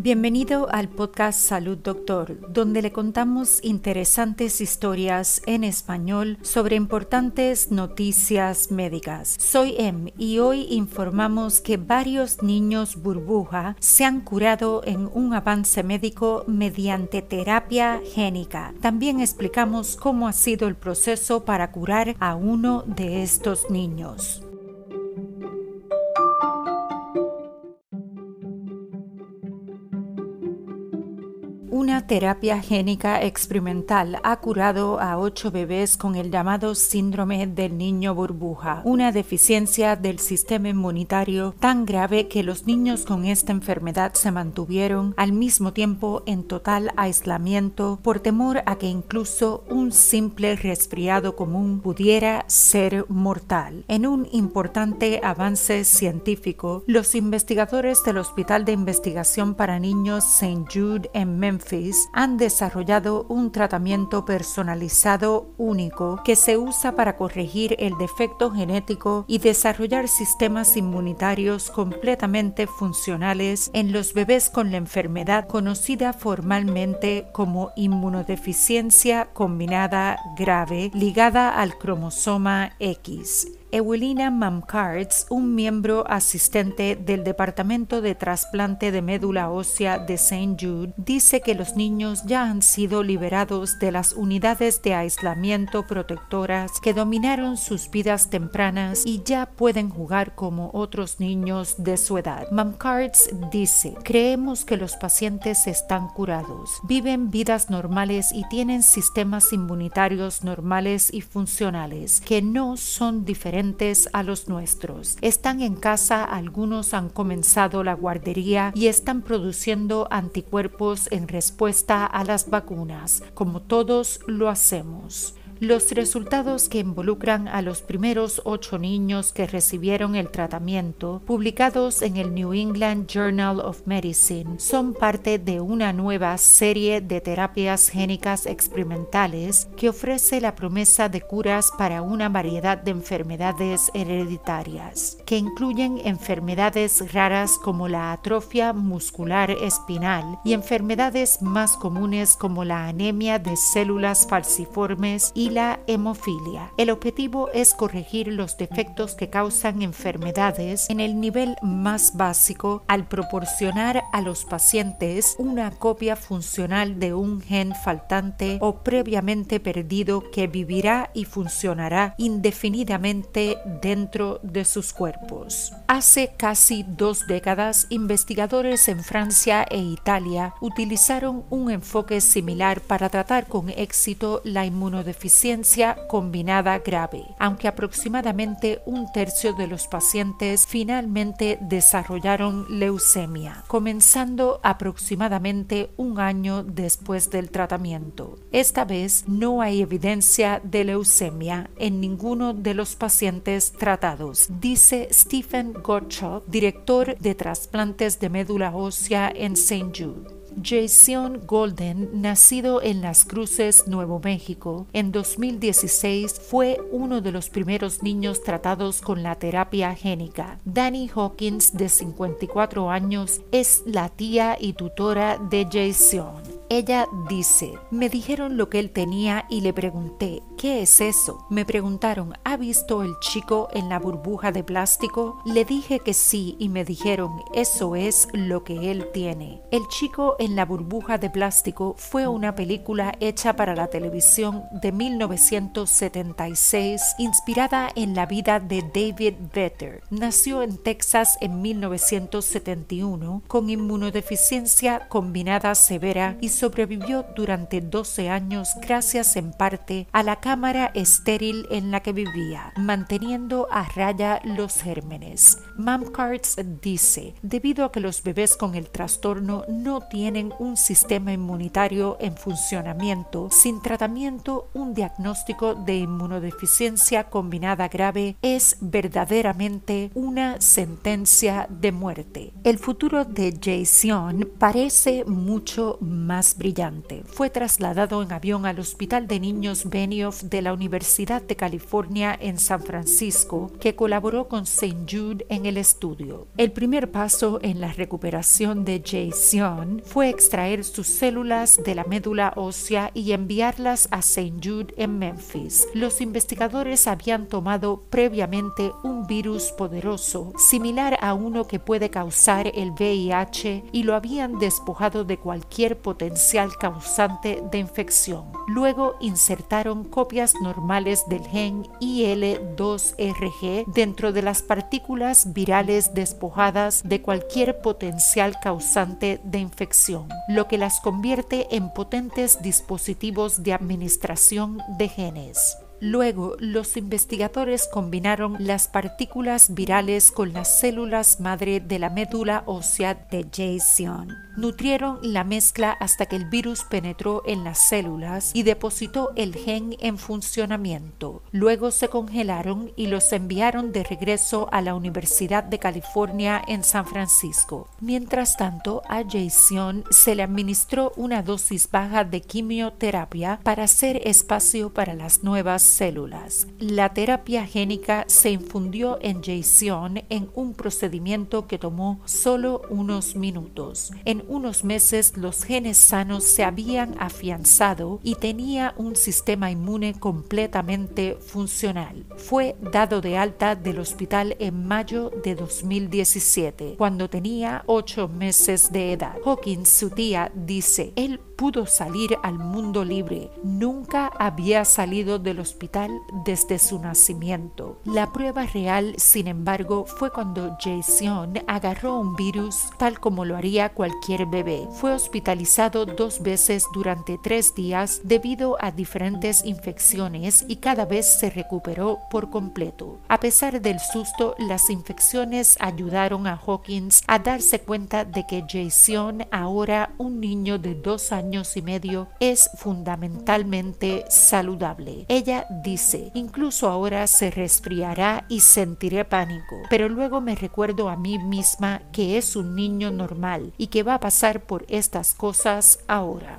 Bienvenido al podcast Salud Doctor, donde le contamos interesantes historias en español sobre importantes noticias médicas. Soy Em y hoy informamos que varios niños burbuja se han curado en un avance médico mediante terapia génica. También explicamos cómo ha sido el proceso para curar a uno de estos niños. Una terapia génica experimental ha curado a ocho bebés con el llamado síndrome del niño burbuja, una deficiencia del sistema inmunitario tan grave que los niños con esta enfermedad se mantuvieron al mismo tiempo en total aislamiento por temor a que incluso un simple resfriado común pudiera ser mortal. En un importante avance científico, los investigadores del Hospital de Investigación para Niños St. Jude en Memphis han desarrollado un tratamiento personalizado único que se usa para corregir el defecto genético y desarrollar sistemas inmunitarios completamente funcionales en los bebés con la enfermedad conocida formalmente como inmunodeficiencia combinada grave ligada al cromosoma X. Ewelina Mamcards, un miembro asistente del Departamento de Trasplante de Médula Ósea de St. Jude, dice que los niños ya han sido liberados de las unidades de aislamiento protectoras que dominaron sus vidas tempranas y ya pueden jugar como otros niños de su edad. Mamcards dice, creemos que los pacientes están curados, viven vidas normales y tienen sistemas inmunitarios normales y funcionales que no son diferentes a los nuestros. Están en casa, algunos han comenzado la guardería y están produciendo anticuerpos en respuesta a las vacunas, como todos lo hacemos. Los resultados que involucran a los primeros ocho niños que recibieron el tratamiento, publicados en el New England Journal of Medicine, son parte de una nueva serie de terapias génicas experimentales que ofrece la promesa de curas para una variedad de enfermedades hereditarias, que incluyen enfermedades raras como la atrofia muscular espinal y enfermedades más comunes como la anemia de células falciformes y la hemofilia. El objetivo es corregir los defectos que causan enfermedades en el nivel más básico al proporcionar a los pacientes una copia funcional de un gen faltante o previamente perdido que vivirá y funcionará indefinidamente dentro de sus cuerpos. Hace casi dos décadas, investigadores en Francia e Italia utilizaron un enfoque similar para tratar con éxito la inmunodeficiencia combinada grave, aunque aproximadamente un tercio de los pacientes finalmente desarrollaron leucemia, comenzando aproximadamente un año después del tratamiento. Esta vez no hay evidencia de leucemia en ninguno de los pacientes tratados, dice Stephen Gottschalk, director de trasplantes de médula ósea en St. Jude. Jason Golden, nacido en Las Cruces, Nuevo México, en 2016 fue uno de los primeros niños tratados con la terapia génica. Danny Hawkins, de 54 años, es la tía y tutora de Jason. Ella dice, me dijeron lo que él tenía y le pregunté, ¿qué es eso? Me preguntaron, ¿ha visto el chico en la burbuja de plástico? Le dije que sí y me dijeron, eso es lo que él tiene. El chico en la burbuja de plástico fue una película hecha para la televisión de 1976 inspirada en la vida de David Vetter. Nació en Texas en 1971 con inmunodeficiencia combinada severa y sobrevivió durante 12 años gracias en parte a la cámara estéril en la que vivía, manteniendo a raya los gérmenes. Mamcards dice, debido a que los bebés con el trastorno no tienen un sistema inmunitario en funcionamiento, sin tratamiento, un diagnóstico de inmunodeficiencia combinada grave es verdaderamente una sentencia de muerte. El futuro de Jason parece mucho más brillante. Fue trasladado en avión al Hospital de Niños Benioff de la Universidad de California en San Francisco que colaboró con St. Jude en el estudio. El primer paso en la recuperación de Jason fue extraer sus células de la médula ósea y enviarlas a St. Jude en Memphis. Los investigadores habían tomado previamente un virus poderoso, similar a uno que puede causar el VIH, y lo habían despojado de cualquier potencial causante de infección. Luego insertaron copias normales del gen IL2RG dentro de las partículas virales despojadas de cualquier potencial causante de infección, lo que las convierte en potentes dispositivos de administración de genes. Luego, los investigadores combinaron las partículas virales con las células madre de la médula ósea de Jason. Nutrieron la mezcla hasta que el virus penetró en las células y depositó el gen en funcionamiento. Luego se congelaron y los enviaron de regreso a la Universidad de California en San Francisco. Mientras tanto, a Jason se le administró una dosis baja de quimioterapia para hacer espacio para las nuevas células. La terapia génica se infundió en Jason en un procedimiento que tomó solo unos minutos. En unos meses los genes sanos se habían afianzado y tenía un sistema inmune completamente funcional. Fue dado de alta del hospital en mayo de 2017, cuando tenía ocho meses de edad. Hawkins, su tía, dice, él pudo salir al mundo libre. Nunca había salido del hospital desde su nacimiento. La prueba real, sin embargo, fue cuando Jason agarró un virus tal como lo haría cualquier bebé. Fue hospitalizado dos veces durante tres días debido a diferentes infecciones y cada vez se recuperó por completo. A pesar del susto, las infecciones ayudaron a Hawkins a darse cuenta de que Jason, ahora un niño de dos años, y medio es fundamentalmente saludable. Ella dice, incluso ahora se resfriará y sentiré pánico, pero luego me recuerdo a mí misma que es un niño normal y que va a pasar por estas cosas ahora.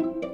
thank you